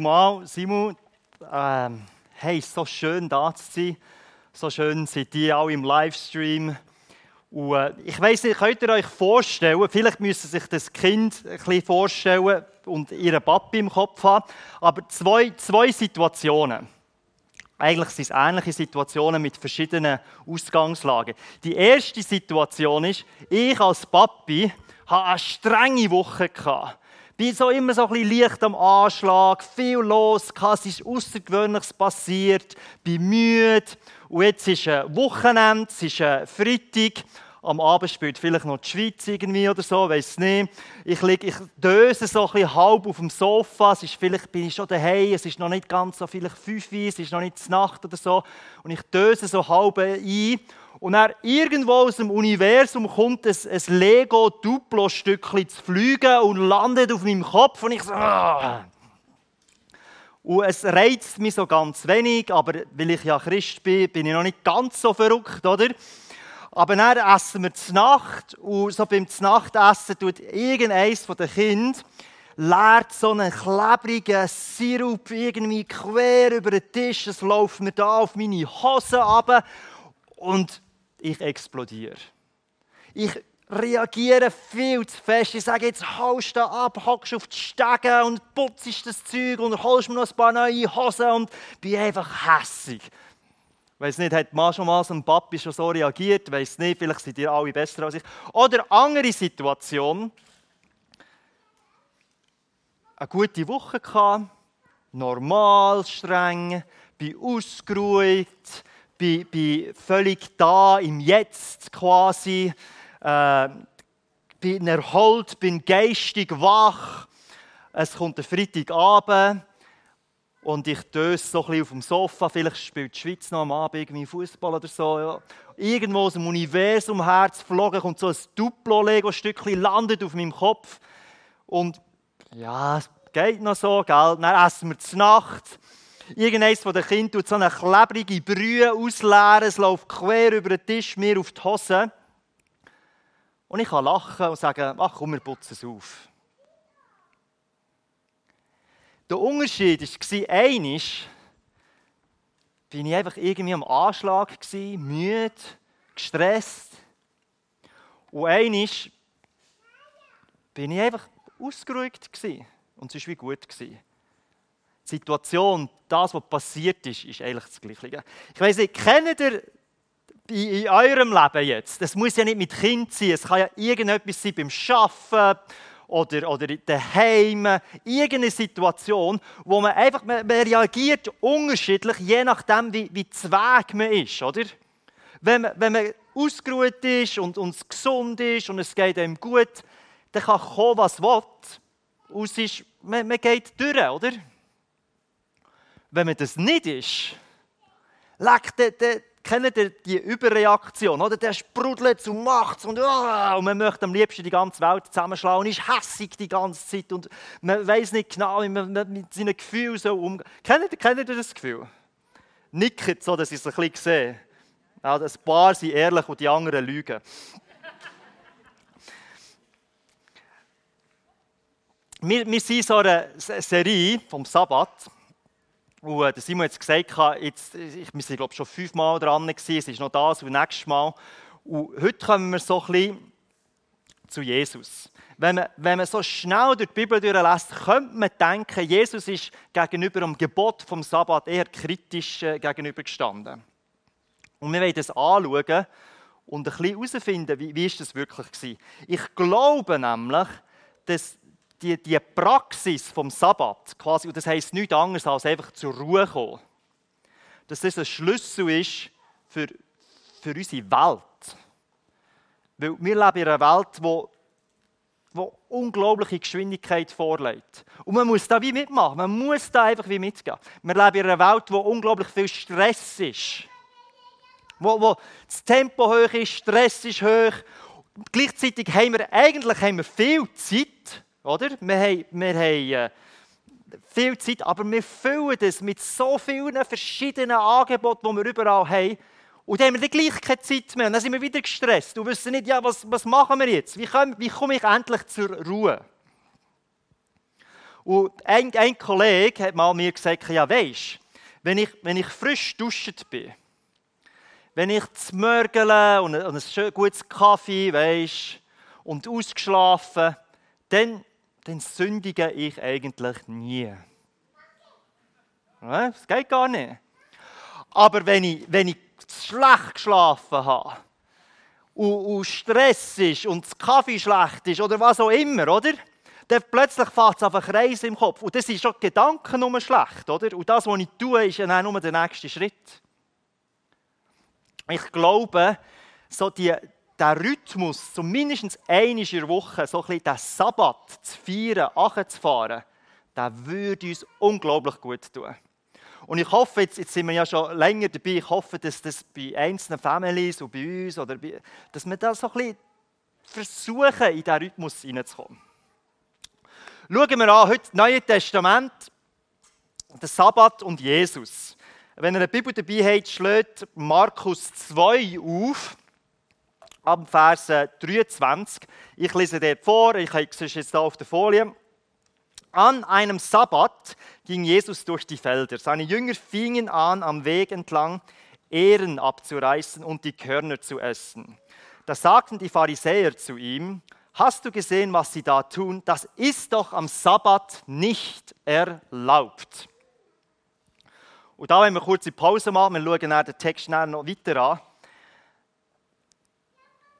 Mal, Simon, ähm, hey, so schön da zu sein. So schön seid ihr auch im Livestream. Und, äh, ich weiß nicht, könnt ihr euch vorstellen, vielleicht müssen sich das Kind ein bisschen vorstellen und ihren Papi im Kopf haben, aber zwei, zwei Situationen. Eigentlich sind es ähnliche Situationen mit verschiedenen Ausgangslagen. Die erste Situation ist, ich als Papi hatte eine strenge Woche. Gehabt bin so immer so ein bisschen leicht am Anschlag, viel los, es ist Außergewöhnliches passiert, bin müde. Und jetzt ist ein Wochenende, es ist ein Freitag. Am Abend spielt vielleicht noch die Schweiz irgendwie oder so, weiß nicht. Ich, liege, ich döse so ein bisschen halb auf dem Sofa. Es ist vielleicht bin ich schon daheim, es ist noch nicht ganz so, vielleicht fünf es ist noch nicht Nacht oder so. Und ich döse so halb ein. Und dann irgendwo aus dem Universum kommt ein, ein Lego-Duplo-Stückchen zu fliegen und landet auf meinem Kopf. Und ich so, ah. Und es reizt mich so ganz wenig, aber weil ich ja Christ bin, bin ich noch nicht ganz so verrückt, oder? Aber dann essen wir zur Nacht und so beim Nachtessen tut irgendeines von den Kindern leert so einen klebrigen Sirup irgendwie quer über den Tisch. Es läuft mir da auf meine Hose ab und ich explodiere. Ich reagiere viel zu fest. Ich sage, jetzt haust du ab, hockst auf die Stege und putzt das Zeug und holst mir noch ein paar neue Hosen und bin einfach hässig. Weiß nicht, hat man schon mal so ein Papi schon so reagiert? Weiß nicht, vielleicht sind ihr alle besser als ich. Oder andere Situation. Eine gute Woche gehabt, normal, streng, bin ausgeruht, bin, bin völlig da, im Jetzt quasi, äh, bin erholt, bin geistig wach. Es kommt der Freitagabend und ich döse so ein bisschen auf dem Sofa. Vielleicht spielt die Schweiz noch am Abend irgendwie Fußball oder so. Ja. Irgendwo aus dem Universum hergeflogen kommt so ein Duplo-Lego-Stückchen, landet auf meinem Kopf. Und ja, es geht noch so, gell? Dann essen wir zur Nacht. Irgendeines von den Kindern tut so eine klebrige Brühe ausleeren, es läuft quer über den Tisch, mir auf die Hose. Und ich kann lachen und sagen, ach komm, wir putzen es auf. Der Unterschied war, einisch bin ich einfach irgendwie am Anschlag, müde, gestresst. Und einisch bin ich einfach ausgeruht und es war wie gut. Gewesen. Situation, das, was passiert ist, ist eigentlich das Gleiche. Ich weiß nicht, kennt ihr in eurem Leben jetzt, das muss ja nicht mit Kind sein, es kann ja irgendetwas sein beim Arbeiten oder, oder daheim, irgendeine Situation, wo man einfach, man, man reagiert unterschiedlich, je nachdem, wie, wie zweig man ist, oder? Wenn man, wenn man ausgeruht ist und, es gesund ist und es geht einem gut, dann kann kommen, was will. Und ist, man, man geht durch, oder? Wenn man das nicht ist, leckt der, der, kennt ihr die Überreaktion, oder? Der sprudelt und macht und, oh, und man möchte am liebsten die ganze Welt zusammenschlagen und ist hässig die ganze Zeit und man weiß nicht genau, wie man mit seinen Gefühlen so umgeht. Kennt ihr, kennt ihr das Gefühl? Nickt so, dass ich es ein bisschen sehe. Ja, ein paar sind ehrlich und die anderen lügen. wir, wir sind so eine Serie vom Sabbat und äh, Simon hat gesagt, jetzt, ich, wir sind glaube schon fünfmal dran, gewesen, es ist noch das und nächstes Mal. Und heute kommen wir so ein bisschen zu Jesus. Wenn man, wenn man so schnell durch die Bibel durchlässt, könnte man denken, Jesus ist gegenüber dem Gebot vom Sabbat eher kritisch äh, gegenübergestanden. Und wir wollen das anschauen und ein bisschen herausfinden, wie, wie ist das wirklich war. Ich glaube nämlich, dass die, die Praxis vom Sabbat, quasi, und das heisst nichts anderes als einfach zur Ruhe kommen, dass das ein Schlüssel ist für, für unsere Welt. Weil wir leben in einer Welt, wo wo unglaubliche Geschwindigkeit vorlegt. Und man muss da wie mitmachen. Man muss da einfach wie mitgehen. Wir leben in einer Welt, wo unglaublich viel Stress ist. Wo, wo das Tempo hoch ist, Stress ist hoch. Gleichzeitig haben wir eigentlich haben wir viel Zeit, oder? Wir haben, wir haben äh, viel Zeit, aber wir füllen das mit so vielen verschiedenen Angeboten, die wir überall haben. Und dann haben wir gleich keine Zeit mehr. Und dann sind wir wieder gestresst und wissen nicht, ja, was, was machen wir jetzt? Wie, komme, wie komme ich endlich zur Ruhe? Und ein, ein Kollege hat mal mir gesagt, ja weisst, wenn ich, wenn ich frisch duscht bin, wenn ich zu Mörgeln und, und ein schön gutes Kaffee, weisst, und ausgeschlafen, dann, dann sündige ich eigentlich nie. Das geht gar nicht. Aber wenn ich, wenn ich schlecht geschlafen habe und, und Stress ist und das Kaffee schlecht ist oder was auch immer, oder? Dann plötzlich fährt es einfach Kreis im Kopf. Und das ist schon Gedanken nur schlecht, oder? Und das, was ich tue, ist dann nur der nächste Schritt. Ich glaube, so die, der Rhythmus, so mindestens einmal in der Woche, so ein den Sabbat zu feiern, zu fahren, der würde uns unglaublich gut tun. Und ich hoffe, jetzt, jetzt sind wir ja schon länger dabei, ich hoffe, dass das bei einzelnen Families und bei uns, oder bei, dass wir da so ein versuchen, in diesen Rhythmus hineinzukommen. Schauen wir an, heute das Neue Testament, der Sabbat und Jesus. Wenn ihr eine Bibel dabei habt, schlägt Markus 2 auf, ab Vers 23. Ich lese dort vor, ich habe es jetzt hier auf der Folie. An einem Sabbat ging Jesus durch die Felder. Seine Jünger fingen an, am Weg entlang Ehren abzureißen und die Körner zu essen. Da sagten die Pharisäer zu ihm, hast du gesehen, was sie da tun? Das ist doch am Sabbat nicht erlaubt. Und da wollen wir eine Pause machen, wir schauen den Text noch weiter an.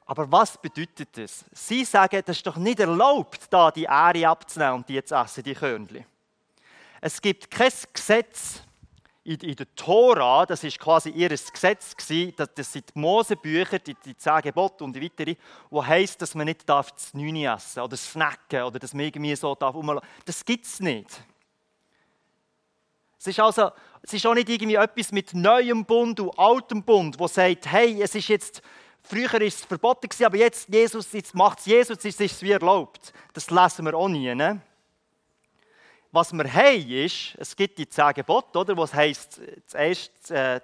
Aber was bedeutet das? Sie sagen, das ist doch nicht erlaubt, da die Ähre abzunehmen und die zu essen, die Körnchen. Es gibt kein Gesetz in, der Tora, das ist quasi ihr Gesetz das sind die Mosebücher, die, die zehn Gebote und die weitere, wo heißt, dass man nicht darf das Nüni essen oder snacken oder man irgendwie so darf. Das gibt es nicht. Es ist also, es ist auch nicht irgendwie etwas mit neuem Bund und altem Bund, wo sagt, hey, es ist jetzt Früher war es verboten, aber jetzt, Jesus, jetzt macht es Jesus, jetzt ist es wie erlaubt. Das lesen wir auch nie. Ne? Was wir haben, ist, es gibt die zehn Gebote, oder, was heisst, das äh,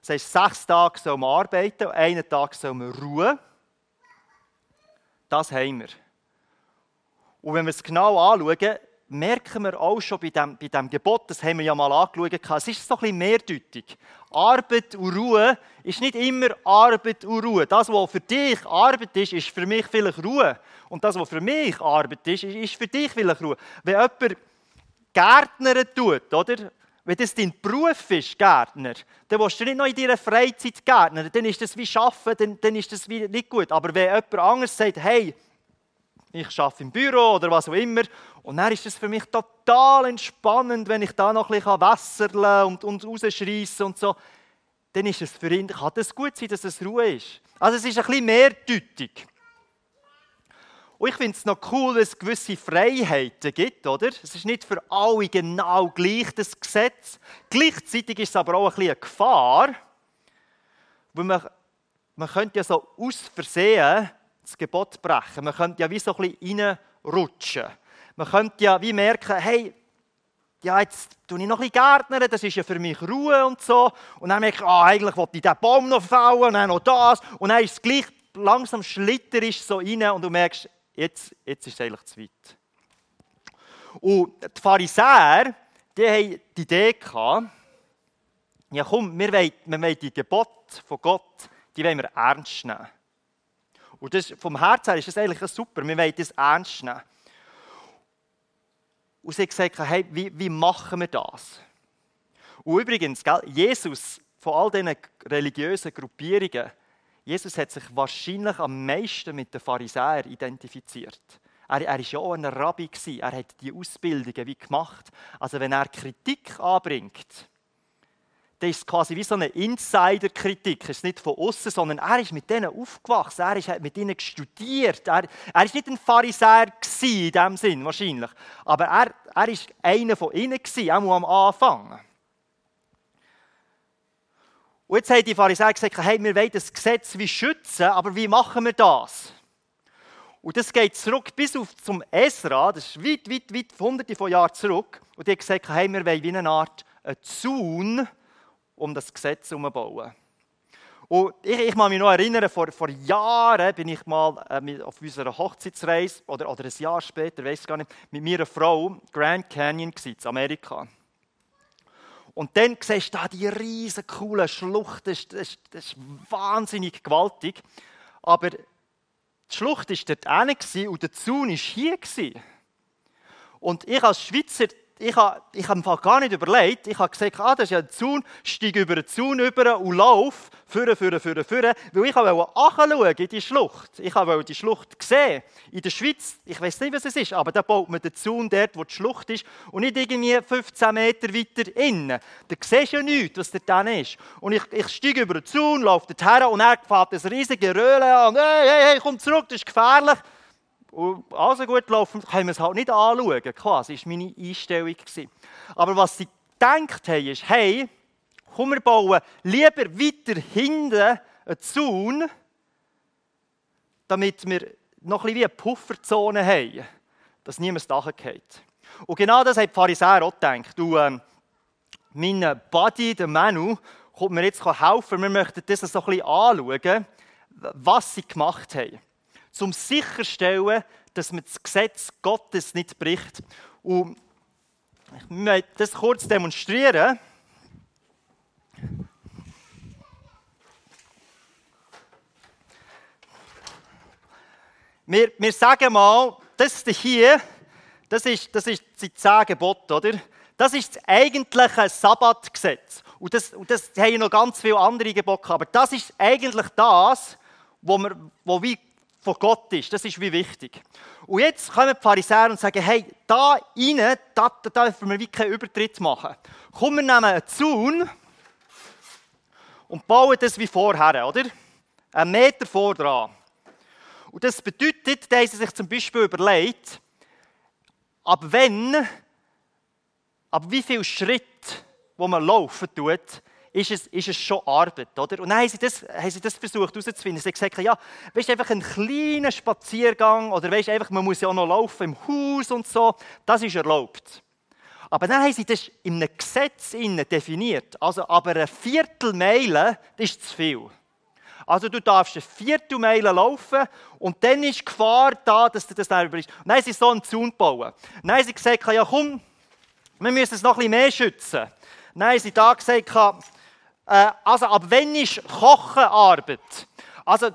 das heisst, sechs Tage soll man arbeiten, einen Tag soll man ruhen. Das haben wir. Und wenn wir es genau anschauen, merken wir auch schon bei dem, bei dem Gebot, das haben wir ja mal angeschaut, es ist so ein bisschen mehrdeutig. Arbeit und Ruhe ist nicht immer Arbeit und Ruhe. Das, was für dich Arbeit ist, ist für mich vielleicht Ruhe. Und das, was für mich Arbeit ist, ist für dich vielleicht Ruhe. Wenn jemand Gärtner tut, oder? Wenn das dein Beruf ist, Gärtner, dann willst du nicht noch in deiner Freizeit Gärtner, dann ist das wie Arbeiten, dann, dann ist das wie nicht gut. Aber wenn jemand anderes sagt, hey, ich arbeite im Büro oder was auch immer. Und dann ist es für mich total entspannend, wenn ich da noch ein bisschen wässerle und, und rausschreissen und so. Dann ist es für ihn, kann das gut sein, dass es Ruhe ist. Also es ist ein bisschen mehrdeutig. Und ich finde es noch cool, dass es gewisse Freiheiten gibt, oder? Es ist nicht für alle genau gleich, das Gesetz. Gleichzeitig ist es aber auch ein bisschen eine Gefahr, weil man, man könnte ja so aus Versehen das Gebot brechen. Man könnte ja wie so ein bisschen reinrutschen. Man könnte ja wie merken, hey, ja, jetzt tue ich noch ein bisschen Gärtner, das ist ja für mich Ruhe und so. Und dann merke ich, ah, eigentlich wollte ich diesen Baum noch fällen und dann noch das. Und dann ist es gleich langsam schlitterisch so rein und du merkst, jetzt, jetzt ist es eigentlich zu weit. Und die Pharisäer, die haben die Idee gehabt, ja komm, wir wollen, wir wollen die Gebote von Gott, die wollen wir ernst nehmen. Und das, vom Herzen her ist das eigentlich super. Wir wollen das ernst nehmen. Und sie haben gesagt, hey, wie, wie machen wir das? Und übrigens, gell, Jesus, von all diesen religiösen Gruppierungen, Jesus hat sich wahrscheinlich am meisten mit den Pharisäern identifiziert. Er, er ja auch ein Rabbi. Gewesen. Er hat die Ausbildungen wie gemacht. Also wenn er Kritik anbringt, das ist quasi wie so eine Insider-Kritik. Es ist nicht von außen, sondern er ist mit denen aufgewachsen. Er hat mit ihnen studiert. Er, ist nicht ein Pharisäer in dem Sinn wahrscheinlich, aber er, er einer von ihnen gewesen, auch am Anfang. Und jetzt haben die Pharisäer gesagt, hey, wir wollen das Gesetz wie schützen, aber wie machen wir das? Und das geht zurück bis auf zum Esra, das ist weit, weit, weit, hunderte von Jahren zurück. Und die haben gesagt, hey, wir wollen wie eine Art Zaun um das Gesetz herum bauen. Und ich, ich kann mich noch erinnern, vor, vor Jahren bin ich mal äh, auf unserer Hochzeitsreise, oder, oder ein Jahr später, weiß ich gar nicht, mit meiner Frau Grand Canyon in Amerika. Und dann siehst du da die riesen coole Schlucht, das, das, das ist wahnsinnig gewaltig. Aber die Schlucht war dort und der Zaun war hier. Und ich als Schweizer ich habe ich hab gar nicht überlegt. Ich habe gesagt, ah, das ist ja ein Zaun, steige über den Zaun über und laufe, führen, führen, führen, führen. Weil ich wollte in die Schlucht. Ich wollte die Schlucht sehen. In der Schweiz, ich weiß nicht, was es ist, aber da baut man den Zaun dort, wo die Schlucht ist und nicht irgendwie 15 Meter weiter innen. Da siehst du ja nichts, was da dann ist. Und ich, ich steige über den Zaun, laufe dorthin und er fährt das riesige Röhle an. Hey, hey, hey, komm zurück, das ist gefährlich. Und also gut laufen, können wir es halt nicht anschauen. Quasi, das war meine Einstellung. Aber was sie gedacht haben, ist, hey, komm, wir bauen lieber weiter hinten einen Zaun, damit wir noch ein wie eine Pufferzone haben, dass niemand das geht. Und genau das haben die Pharisäer auch gedacht. Und, ähm, mein Buddy, der Manu, kommt mir jetzt helfen. Wir möchten das so ein bisschen anschauen, was sie gemacht haben zum sicherstellen, dass man das Gesetz Gottes nicht bricht. Und ich möchte das kurz demonstrieren. Wir, wir sagen mal, das hier, das ist, das ist die zehn Gebote, oder? Das ist das eigentliche Sabbatgesetz. Und das, und das haben noch ganz viele andere Gebote, aber das ist eigentlich das, wo, wir, wo wie von Gott ist. Das ist wie wichtig. Und jetzt kommen die Pharisäer und sagen, hey, da rein, da, da dürfen wir wie keinen Übertritt machen. Kommen wir nehmen einen Zaun und bauen das wie vorher, oder? Einen Meter vor dran. Und das bedeutet, da haben sie sich zum Beispiel überlegt, ab wenn, ab wie viel Schritt, wo man laufen tut, ist es, ist es schon Arbeit. Oder? Und dann haben sie das, haben sie das versucht herauszufinden. Sie haben gesagt, ja, weißt, einfach ein kleiner Spaziergang oder weißt, einfach, man muss ja auch noch laufen im Haus und so, das ist erlaubt. Aber dann haben sie das in einem Gesetz definiert. Also, aber eine Viertelmeile ist zu viel. Also du darfst eine Viertelmeile laufen und dann ist die Gefahr da, dass du das. Und dann haben sie so einen Zaun bauen. Haben sie gesagt, ja komm, wir müssen es noch ein bisschen mehr schützen. Haben sie da gesagt, äh, also ab wann ist Kochenarbeit? Also,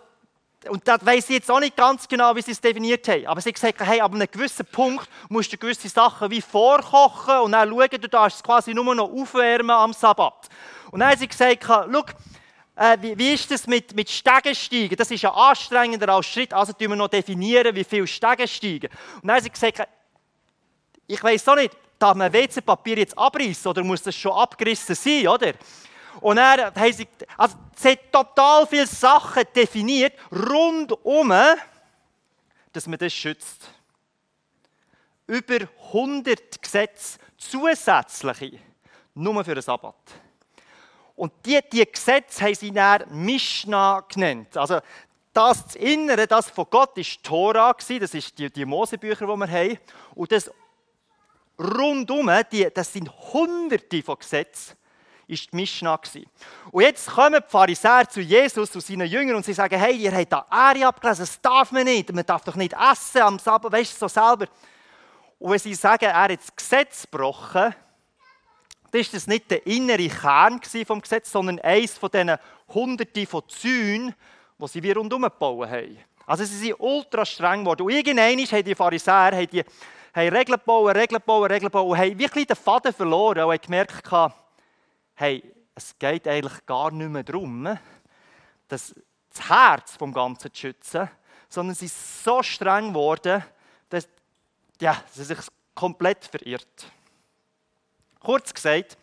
und das weiß ich jetzt auch nicht ganz genau, wie sie es definiert haben. Aber sie haben gesagt, hey, ab einem gewissen Punkt musst du gewisse Sachen wie vorkochen und dann schauen, du darfst es quasi nur noch aufwärmen am Sabbat. Und dann haben sie gesagt, schau, äh, wie, wie, ist das mit, mit Stegensteigen? Das ist ja anstrengender als Schritt, also tun wir noch definieren, wie viel Stegensteigen. Und dann haben sie gesagt, ich weiß auch nicht, darf man WC-Papier jetzt abreißen oder muss das schon abgerissen sein, oder? Und er haben sie, also sie hat total viele Sachen definiert, rundum, dass man das schützt. Über 100 Gesetze zusätzliche, nur für den Sabbat. Und die, die Gesetze haben sie dann Mishnah genannt. Also das, das Innere, das von Gott, ist Tora das ist die, die Mosebücher, die wir haben. Und das rundum, die, das sind Hunderte von Gesetzen, ist die Mishnah. Und jetzt kommen die Pharisäer zu Jesus und seinen Jüngern und sie sagen, hey, ihr habt da Ari abgelesen, das darf man nicht, man darf doch nicht essen am Sabbat, weißt du, so selber. Und wenn sie sagen, er hat das Gesetz gebrochen, dann ist das nicht der innere Kern vom Gesetz, sondern eines von diesen Hunderten von Zäunen, die sie wie rundum gebaut haben. Also sie sind ultra streng geworden. Und irgendwann haben die Pharisäer haben die, haben Regeln gebaut, Regeln gebaut, Regeln gebaut und haben wirklich den Faden verloren und haben gemerkt, hey, es geht eigentlich gar nicht mehr darum, das, Herz vom Ganzen zu schützen, sondern sie sind so streng geworden, dass ja, sie sich komplett verirrt. Kurz gesagt,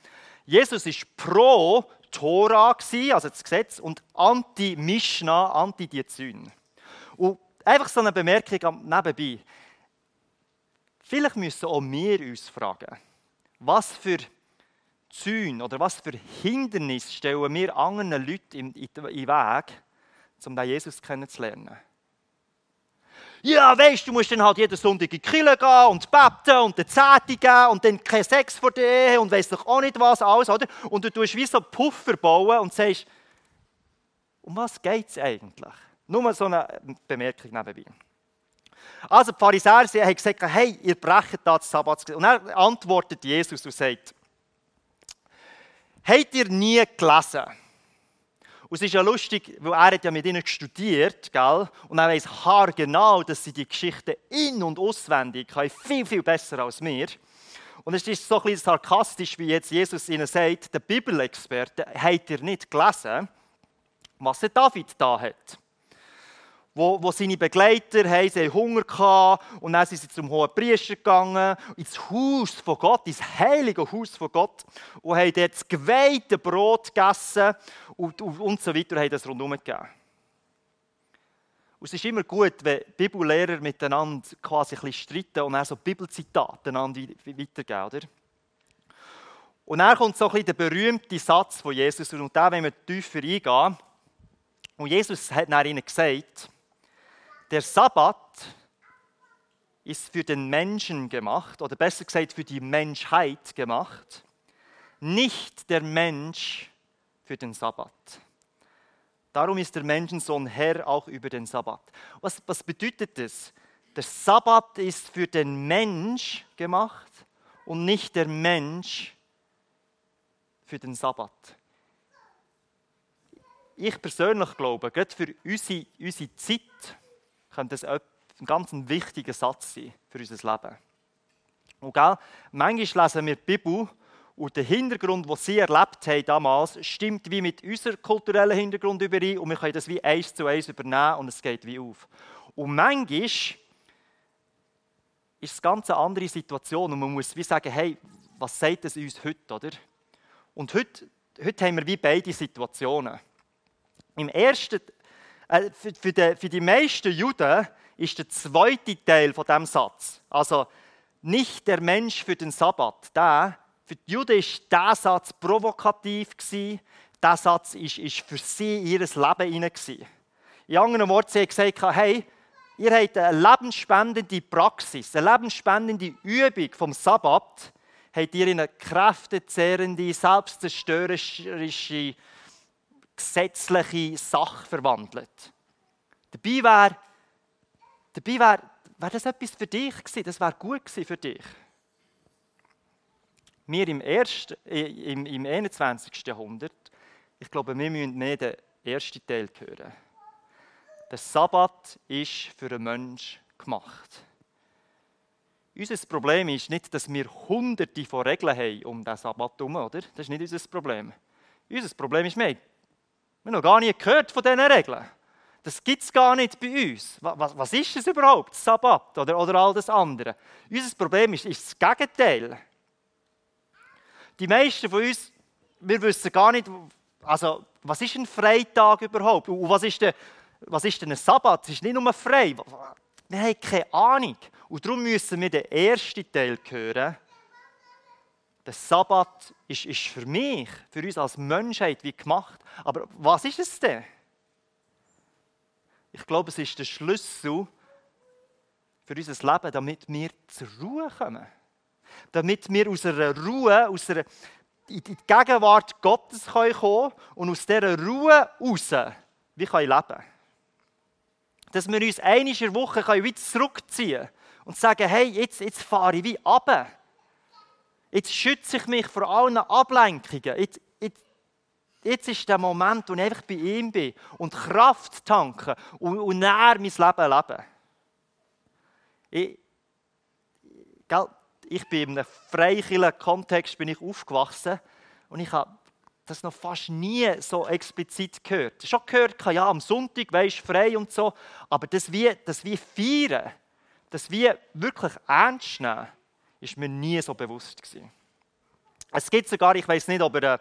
Jesus ist pro Tora, also das Gesetz, und anti-Mishnah, anti-Diezyn. Und einfach so eine Bemerkung nebenbei. Vielleicht müssen auch wir uns fragen, was für Zäune oder was für Hindernisse stellen wir anderen Leuten in den Weg, um den Jesus kennenzulernen? Ja, weißt du, musst dann halt jeden Sonntag in die Kirche gehen und beten und den Zehnte geben und dann kein Sex vor dir und weißt doch auch nicht was alles, oder? Und du tust wie so Puffer bauen und sagst, Um was geht es eigentlich? Nur so eine Bemerkung nebenbei. Also die Pharisäer haben gesagt, hey, ihr brecht da das Sabbatsgesetz. Und dann antwortet Jesus und sagt, habt ihr nie gelesen? Und es ist ja lustig, weil er hat ja mit ihnen studiert, gell? und er weiß haargenau, dass sie die Geschichte in- und auswendig können, viel, viel besser als wir. Und es ist so ein bisschen sarkastisch, wie jetzt Jesus ihnen sagt, der Bibelexperte, habt ihr nicht gelesen, was der David da hat? Wo, wo seine Begleiter haben, sie Hunger hatten und dann sind sie zum hohen Priester gegangen, ins Haus von Gott, ins heilige Haus von Gott und haben dort das geweihte Brot gegessen und, und, und so weiter und haben das rundherum gegeben. Und es ist immer gut, wenn Bibellehrer miteinander quasi ein bisschen streiten und dann so Bibelzitate weitergeben, oder? Und dann kommt so ein bisschen der berühmte Satz von Jesus und da, wenn wir tiefer eingehen. Und Jesus hat nach ihnen gesagt, der Sabbat ist für den Menschen gemacht, oder besser gesagt für die Menschheit gemacht, nicht der Mensch für den Sabbat. Darum ist der Menschensohn Herr auch über den Sabbat. Was, was bedeutet das? Der Sabbat ist für den Mensch gemacht und nicht der Mensch für den Sabbat. Ich persönlich glaube, gerade für unsere, unsere Zeit, könnte das ein ganz wichtiger Satz sein für unser Leben. Und gell, manchmal lesen wir die Bibel und der Hintergrund, den sie erlebt haben damals, stimmt wie mit unserem kulturellen Hintergrund überein und wir können das wie eins zu eins übernehmen und es geht wie auf. Und manchmal ist es eine ganz andere Situation und man muss wie sagen, hey, was sagt es uns heute, oder? Und heute, heute haben wir wie beide Situationen. Im ersten äh, für, für, die, für die meisten Juden ist der zweite Teil von dem Satz, also nicht der Mensch für den Sabbat, der, für die Juden ist dieser Satz provokativ gewesen, dieser Satz ist, ist für sie ihr Leben hinein In anderen Worten, sie haben gesagt, hey, ihr habt eine lebensspendende Praxis, eine lebensspendende Übung vom Sabbat, habt ihr in eine kräftezehrende, selbstzerstörerische gesetzliche Sache verwandelt. Dabei wäre dabei wär, wär das etwas für dich gewesen, das wäre gut gewesen für dich. Wir im, ersten, im, im 21. Jahrhundert, ich glaube, wir müssen mehr den ersten Teil hören. Der Sabbat ist für einen Menschen gemacht. Unser Problem ist nicht, dass wir hunderte von Regeln haben um den Sabbat herum, oder? Das ist nicht unser Problem. Unser Problem ist, wir haben wir haben noch gar nie gehört von diesen Regeln. Das gibt es gar nicht bei uns. Was, was ist es überhaupt, Sabbat oder, oder all das andere? Unser Problem ist, ist das Gegenteil. Die meisten von uns, wir wissen gar nicht, also, was ist ein Freitag überhaupt? Und was ist denn, was ist denn ein Sabbat? Es ist nicht nur frei. Wir haben keine Ahnung. Und darum müssen wir den ersten Teil hören der Sabbat ist, ist für mich, für uns als Menschheit wie gemacht. Aber was ist es denn? Ich glaube, es ist der Schlüssel für unser Leben, damit wir zur Ruhe kommen. Damit wir aus einer Ruhe, aus einer, in die Gegenwart Gottes kommen können und aus dieser Ruhe raus wie können leben Dass wir uns einmal Woche wieder zurückziehen können und sagen, hey, jetzt, jetzt fahre ich wie runter Jetzt schütze ich mich vor allen Ablenkungen. Jetzt, jetzt, jetzt ist der Moment, wo ich einfach bei ihm bin und Kraft tanken und, und näher mein Leben leben. Ich, gell, ich bin in einem freikirchlichen Kontext bin ich aufgewachsen und ich habe das noch fast nie so explizit gehört. Schon gehört, ja, am Sonntag, weisst frei und so, aber das wie, das wie feiern, das wie wirklich ernst nehmen, ist mir nie so bewusst gewesen. Es gibt sogar, ich weiß nicht, ob er,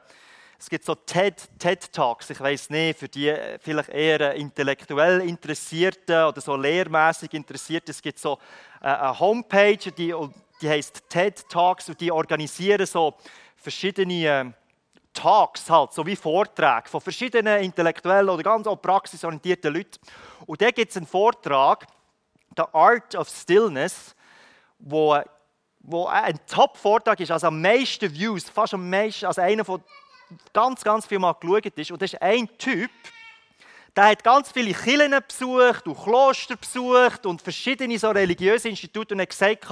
es gibt so TED, TED Talks, ich weiß nicht, für die vielleicht eher intellektuell Interessierten oder so lehrmäßig Interessierten. Es gibt so äh, eine Homepage, die, die heißt TED Talks und die organisieren so verschiedene Talks halt, so wie Vorträge von verschiedenen intellektuellen oder ganz auch praxisorientierten Leuten. Und da gibt es einen Vortrag, The Art of Stillness, wo wo ein Top-Vortrag ist, also am meisten Views, fast am meisten, also einer von ganz, ganz viel Mal geschaut ist. Und das ist ein Typ, der hat ganz viele Kirchen besucht und Kloster besucht und verschiedene so religiöse Institute und hat gesagt,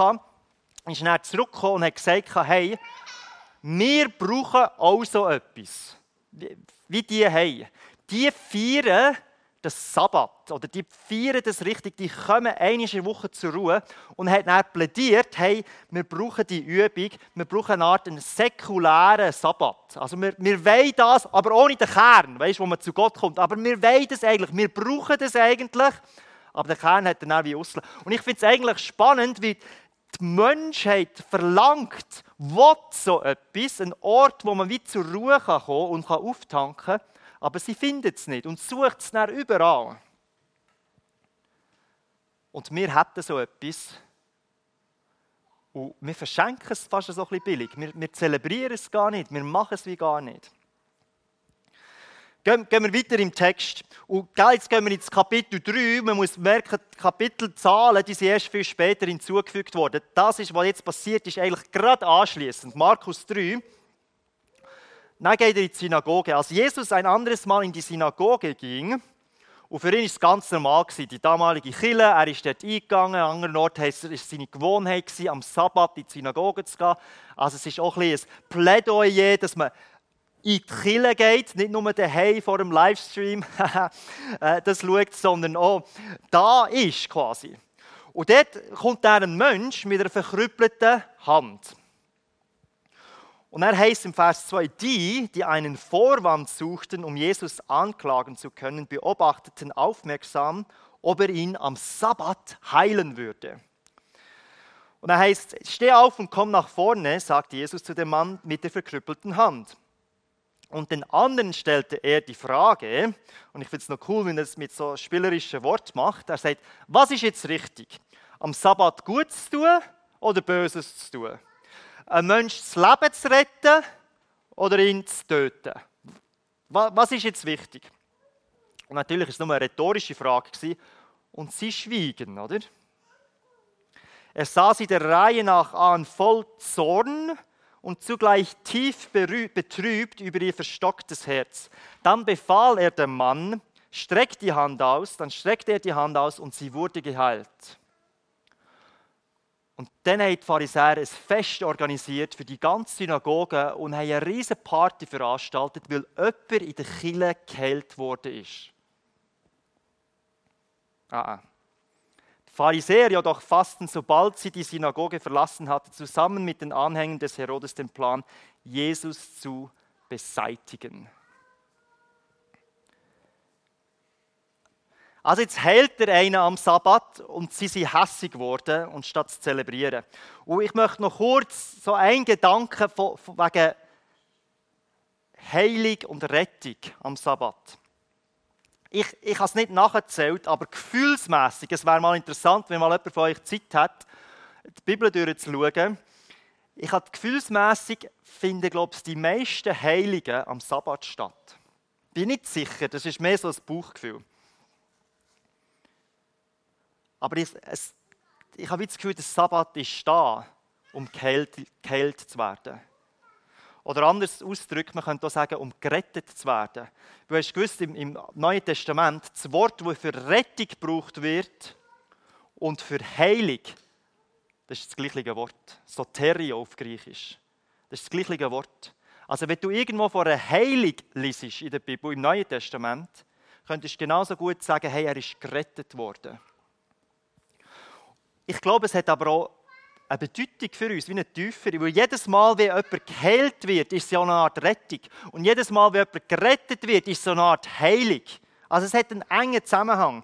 ist dann zurückgekommen und hat gesagt, hey, wir brauchen auch so etwas, wie die haben. Die feiern das Sabbat oder die feiern das richtig, die kommen eine Woche zur Ruhe und hat dann plädiert, hey, wir brauchen die Übung, wir brauchen eine Art einen säkulären Sabbat. Also wir, wir wollen das, aber ohne den Kern, weißt, wo man zu Gott kommt. Aber wir wollen das eigentlich, wir brauchen das eigentlich, aber der Kern hat dann auch wie Ausland. Und ich finde es eigentlich spannend, wie die Menschheit verlangt, will so etwas, ein Ort, wo man wie zur Ruhe kommen kann und auftanken kann, aber sie findet es nicht und sucht es dann überall. Und wir hätten so etwas und wir verschenken es fast so ein bisschen billig. Wir, wir zelebrieren es gar nicht, wir machen es wie gar nicht. Gehen, gehen wir weiter im Text. Und jetzt gehen wir ins Kapitel 3. Man muss merken, die Kapitelzahlen die sind erst viel später hinzugefügt worden. Das, ist, was jetzt passiert ist, eigentlich gerade anschließend. Markus 3. Dann geht er in die Synagoge. Als Jesus ein anderes Mal in die Synagoge ging, und für ihn war es ganz normal, die damalige Kille, er ist dort eingegangen, an anderen Ort war es seine Gewohnheit, am Sabbat in die Synagoge zu gehen. Also es ist auch ein, ein Plädoyer, dass man in die Kille geht, nicht nur daheim vor dem Livestream äh, das schaut, sondern auch da ist quasi. Und dort kommt dann ein Mensch mit einer verkrüppelten Hand. Und er heißt im Vers 2, die, die einen Vorwand suchten, um Jesus anklagen zu können, beobachteten aufmerksam, ob er ihn am Sabbat heilen würde. Und er heißt, steh auf und komm nach vorne, sagt Jesus zu dem Mann mit der verkrüppelten Hand. Und den anderen stellte er die Frage, und ich finde es noch cool, wenn er es mit so spielerischen Wort macht. Er sagt, was ist jetzt richtig? Am Sabbat Gutes zu tun oder Böses zu tun? Ein Mensch das Leben zu retten oder ihn zu töten? Was ist jetzt wichtig? Und natürlich ist es nur eine rhetorische Frage und sie schwiegen, oder? Er sah sie der Reihe nach an, voll Zorn und zugleich tief betrübt über ihr verstocktes Herz. Dann befahl er dem Mann, streck die Hand aus, dann streckte er die Hand aus und sie wurde geheilt. Und dann haben die Pharisäer ein Fest organisiert für die ganze Synagoge und haben eine riesige Party veranstaltet, weil jemand in der Kille geheilt worden ist. Ah, ah. Die Pharisäer jedoch fassten, sobald sie die Synagoge verlassen hatten, zusammen mit den Anhängern des Herodes den Plan, Jesus zu beseitigen. Also jetzt hält er einen am Sabbat und sie sind hässig geworden und statt zu zelebrieren. Und ich möchte noch kurz so einen Gedanken von, von wegen Heilung und Rettung am Sabbat. Ich, ich habe es nicht nachgezählt, aber gefühlsmäßig, es wäre mal interessant, wenn mal jemand von euch Zeit hat, die Bibel durchzuschauen. Ich habe gefühlsmäßig finde, glaube ich, die meisten Heiligen am Sabbat statt. Bin nicht sicher, das ist mehr so ein Bauchgefühl. Aber ich, es, ich habe das Gefühl, der Sabbat ist da, um geheilt, geheilt zu werden. Oder anders ausgedrückt, man könnte auch sagen, um gerettet zu werden. Du hast gewusst, im, im Neuen Testament, das Wort, das für Rettung gebraucht wird und für Heilung, das ist das gleiche Wort. Soterio auf Griechisch. Das ist das gleiche Wort. Also wenn du irgendwo von einer Heilung liest in der Bibel, im Neuen Testament, könntest du genauso gut sagen, hey, er ist gerettet worden. Ich glaube, es hat aber auch eine Bedeutung für uns, wie eine tiefere. Weil jedes Mal, wenn jemand geheilt wird, ist es ja eine Art Rettung. Und jedes Mal, wenn jemand gerettet wird, ist es eine Art Heilung. Also es hat einen engen Zusammenhang.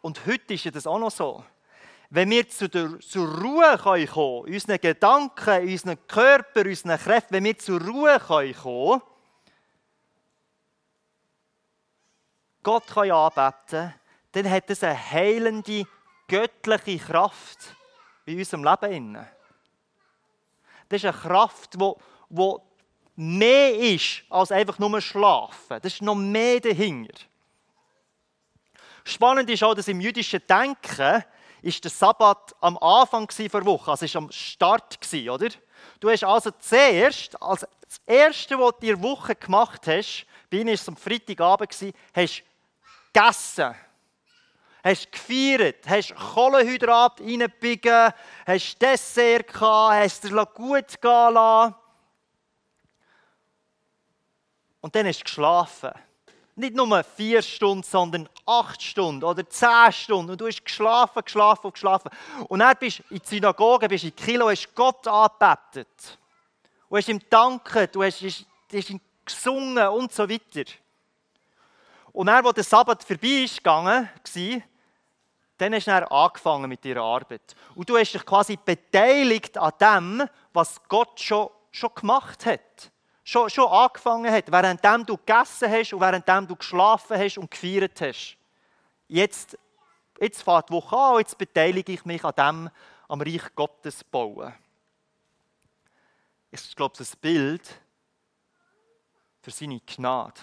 Und heute ist das auch noch so. Wenn wir zu der, zur Ruhe kommen können, unseren Gedanken, unseren Körper, unseren Kräften, wenn wir zur Ruhe kommen können, Gott kann anbeten, dann hat es eine heilende göttliche Kraft in unserem Leben. Das ist eine Kraft, die, mehr ist als einfach nur schlafen. Das ist noch mehr dahinter. Spannend ist auch, dass im jüdischen Denken ist der Sabbat am Anfang der Woche, also ist am Start oder? Du hast also zuerst, als das Erste, was du in der Woche gemacht hast, bei ihnen war es am Freitagabend, hast gegessen. Hast gefeiert, hast Kohlenhydrat reingebiegen, hast Dessert gehabt, hast es gut gehen lassen. Und dann hast du geschlafen. Nicht nur vier Stunden, sondern acht Stunden oder zehn Stunden. Und du hast geschlafen, geschlafen und geschlafen. Und dann bist du in die Synagoge, bist in die Kilo, hast Gott angebetet. Du hast ihm danken, du hast, hast ihm gesungen und so weiter. Und dann, als der Sabbat vorbei ist gegangen, war, dann hast du dann angefangen mit deiner Arbeit. Und du hast dich quasi beteiligt an dem, was Gott schon, schon gemacht hat schon, schon angefangen hat, während du gegessen hast und während du geschlafen hast und gefeiert hast. Jetzt, jetzt fährt die Woche an und jetzt beteilige ich mich an dem, am Reich Gottes bauen. Ich glaube, es ist ein Bild für seine Gnade,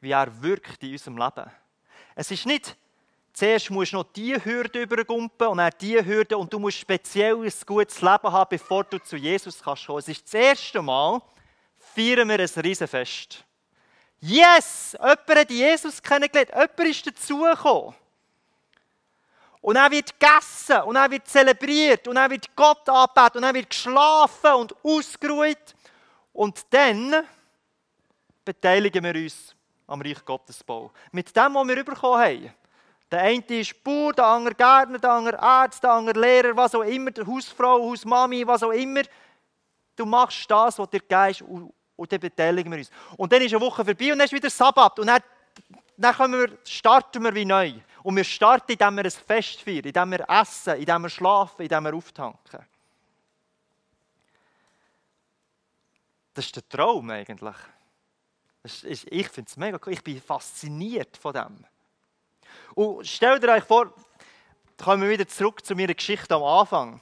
wie er wirkt in unserem Leben. Es ist nicht, zuerst musst du noch diese Hürde übergumpen und dann diese Hürde und du musst speziell ein gutes Leben haben, bevor du zu Jesus kannst kommen. Es ist das erste Mal, feiern wir ein Riesenfest. Yes! Jemand hat Jesus kennengelernt, jemand ist dazugekommen. Und er wird gegessen und er wird zelebriert und er wird Gott angebetet und er wird geschlafen und ausgeruht. Und dann beteiligen wir uns am Reich Gottesbau. Mit dem, was wir bekommen haben. Der eine ist Bauer, der andere Gärtner, der andere Arzt, der andere Lehrer, was auch immer, der Hausfrau, Hausmami, was auch immer. Du machst das, was dir gegeben ist und dann beteiligen wir uns. Und dann ist eine Woche vorbei und dann ist wieder Sabbat und dann, dann wir, starten wir wie neu. Und wir starten, indem wir ein Fest feiern, indem wir essen, indem wir schlafen, indem wir auftanken. Das ist der Traum eigentlich. Ist, ich finde es mega cool. Ich bin fasziniert von dem. Und stellt euch vor, kommen wir wieder zurück zu meiner Geschichte am Anfang.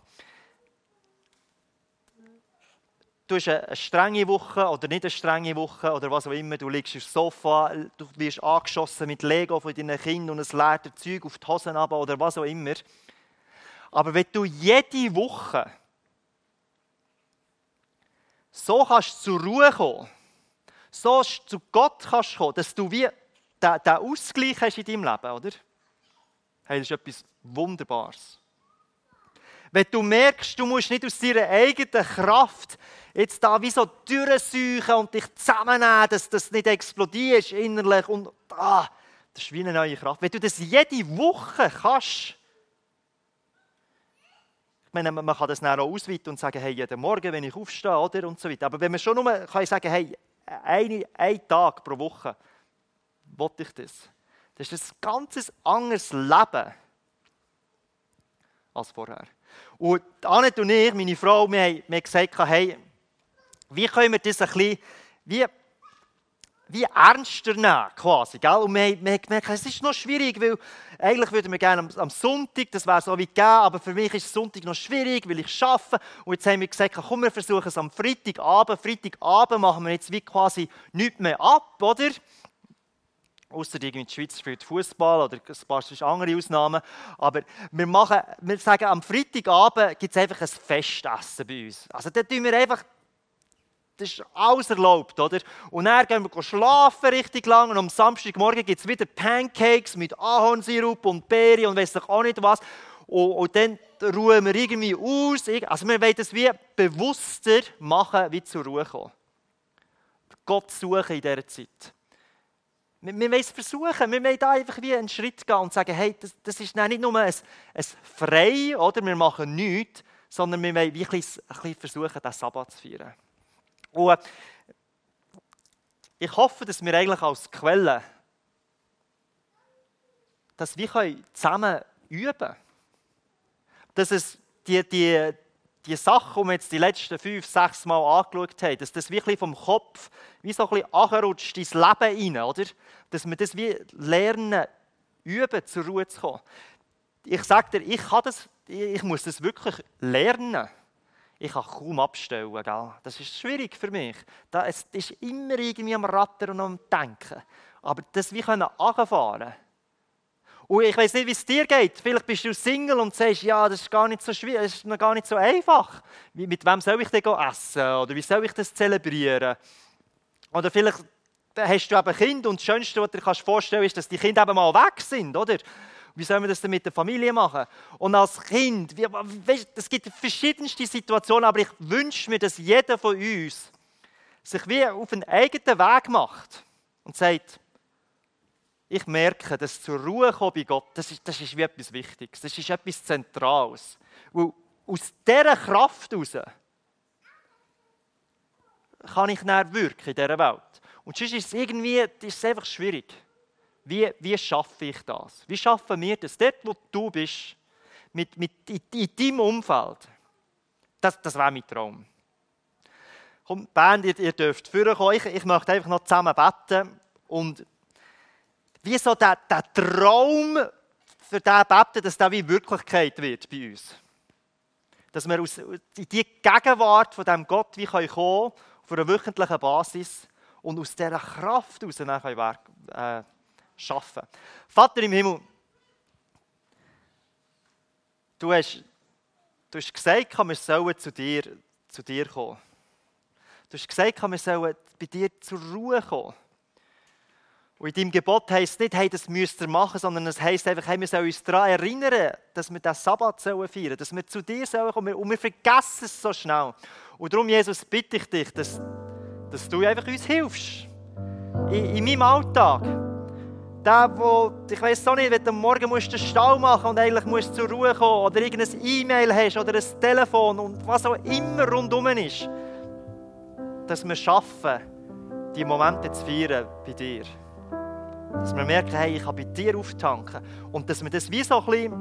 du hast eine strenge Woche oder nicht eine strenge Woche oder was auch immer, du liegst auf dem Sofa, du wirst angeschossen mit Lego von deinen Kindern und es leert Zeug auf die Hosen ab oder was auch immer. Aber wenn du jede Woche so kannst zur Ruhe kommen, so zu Gott kannst kommen, dass du wie den, Ausgleich hast in deinem Leben, oder? Hey, das ist etwas Wunderbares. Wenn du merkst, du musst nicht aus deiner eigenen Kraft jetzt da wie so durchsuchen und dich zusammennehmen, dass das nicht explodierst innerlich und ah, das ist wie eine neue Kraft. Wenn du das jede Woche kannst, ich meine, man kann das dann auch ausweiten und sagen, hey, jeden Morgen, wenn ich aufstehe, oder, und so weiter. Aber wenn man schon nur kann sagen, hey, einen, einen Tag pro Woche, wollte ich das. Das ist ein ganz anderes Leben als vorher. Und Annette und ich, meine Frau, wir haben, wir haben gesagt, hey, wie können wir das ein bisschen, wie, wie ernster nehmen, quasi, gell? Und wir, wir haben gemerkt, es ist noch schwierig, weil eigentlich würden wir gerne am, am Sonntag, das wäre so wie gegeben, aber für mich ist Sonntag noch schwierig, weil ich arbeite. Und jetzt haben wir gesagt, komm, wir versuchen es am Freitagabend. Freitagabend machen wir jetzt wie quasi nichts mehr ab, oder? Außer die Schweiz spielt Fußball oder ein paar andere Ausnahmen. Aber wir, machen, wir sagen, am Freitagabend gibt es einfach ein Festessen bei uns. Also da tun wir einfach, das ist alles erlaubt, oder? Und dann gehen wir schlafen richtig lang und am Samstagmorgen gibt es wieder Pancakes mit Ahornsirup und Beeren und weiß auch nicht was. Und, und, dann ruhen wir irgendwie aus. Also wir wollen das wie bewusster machen, wie zur Ruhe kommen. Gott suchen in dieser Zeit. Wir, wir wollen es versuchen. Wir wollen da einfach wie einen Schritt gehen und sagen, hey, das, das ist nicht nur ein, ein Frei, oder wir machen nichts, sondern wir wollen wirklich ein bisschen versuchen, den Sabbat zu feiern. Und ich hoffe, dass wir eigentlich als Quelle dass wir zusammen üben können. Dass es die, die, die Sachen, die wir jetzt die letzten fünf, sechs Mal angeschaut haben, dass das wirklich vom Kopf wie so ein bisschen anrutscht ins Leben hinein, oder? Dass wir das wie lernen, üben, zur Ruhe zu kommen. Ich sage dir, ich, kann das, ich muss das wirklich lernen. Ich kann kaum abstellen. Gell? Das ist schwierig für mich. Es ist immer irgendwie am Rattern und am Denken. Aber das wie können anfahren Und ich weiß nicht, wie es dir geht. Vielleicht bist du Single und sagst, ja, das ist gar nicht so schwierig, das ist noch gar nicht so einfach. Mit wem soll ich denn essen? Oder wie soll ich das zelebrieren? Oder vielleicht hast du eben Kind und das Schönste, was du dir vorstellen kannst, ist, dass die Kinder eben mal weg sind, oder? Wie soll man das denn mit der Familie machen? Und als Kind, es gibt verschiedenste Situationen, aber ich wünsche mir, dass jeder von uns sich wie auf einen eigenen Weg macht und sagt, ich merke, dass zur Ruhe kommen bei Gott, das ist, das ist wie etwas Wichtiges, das ist etwas Zentrales. Weil aus dieser Kraft heraus kann ich näher wirken in dieser Welt. Und sonst ist es irgendwie ist es einfach schwierig. Wie, wie schaffe ich das? Wie schaffen wir das? Dort, wo du bist, mit, mit, in, in deinem Umfeld, das, das wäre mein Traum. Komm, Band, ihr, ihr dürft vorkommen. Ich, ich möchte einfach noch zusammen beten und wie so der, der Traum für den beten, dass der wie Wirklichkeit wird bei uns. Dass wir aus, in die Gegenwart von dem Gott wie kommen können, auf einer wöchentlichen Basis und aus dieser Kraft heraus dann können äh, schaffen. Vater im Himmel, du hast, du hast gesagt, wir sollen zu dir, zu dir kommen. Du hast gesagt, wir sollen bei dir zur Ruhe kommen. Und in deinem Gebot heisst es nicht, hey, das müsst ihr machen, sondern es heisst einfach, hey, wir sollen uns daran erinnern, dass wir den Sabbat feiern sollen, dass wir zu dir sollen kommen. Und wir vergessen es so schnell. Und darum, Jesus, bitte ich dich, dass, dass du einfach uns hilfst. In, in meinem Alltag. Der, wo, ich weiß auch nicht, wenn du morgen musst den Stall machen und eigentlich musst zur Ruhe kommen oder irgendein E-Mail hast oder ein Telefon und was auch immer rundum ist, dass wir schaffen, die Momente zu feiern bei dir. Dass wir merken, hey, ich kann bei dir auftanken. Und dass wir das wie so ein bisschen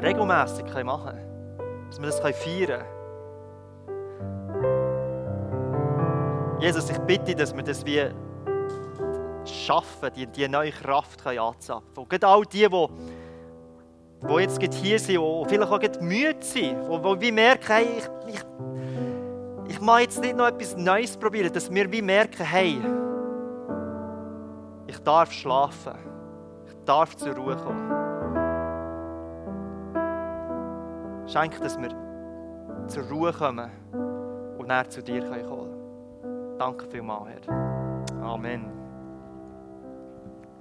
regelmässig machen können. Dass wir das feiern können. Jesus, ich bitte, dass wir das wie schaffen, die, die neue Kraft anzapfen können. Und gerade all die, die, die jetzt hier sind, die vielleicht auch müde sind, die, die merken, hey, ich, ich, ich mache jetzt nicht noch etwas Neues probieren, dass wir wie merken, hey, ich darf schlafen. Ich darf zur Ruhe kommen. Schenk, dass wir zur Ruhe kommen und näher zu dir kommen können. Danke vielmals, Herr. Amen.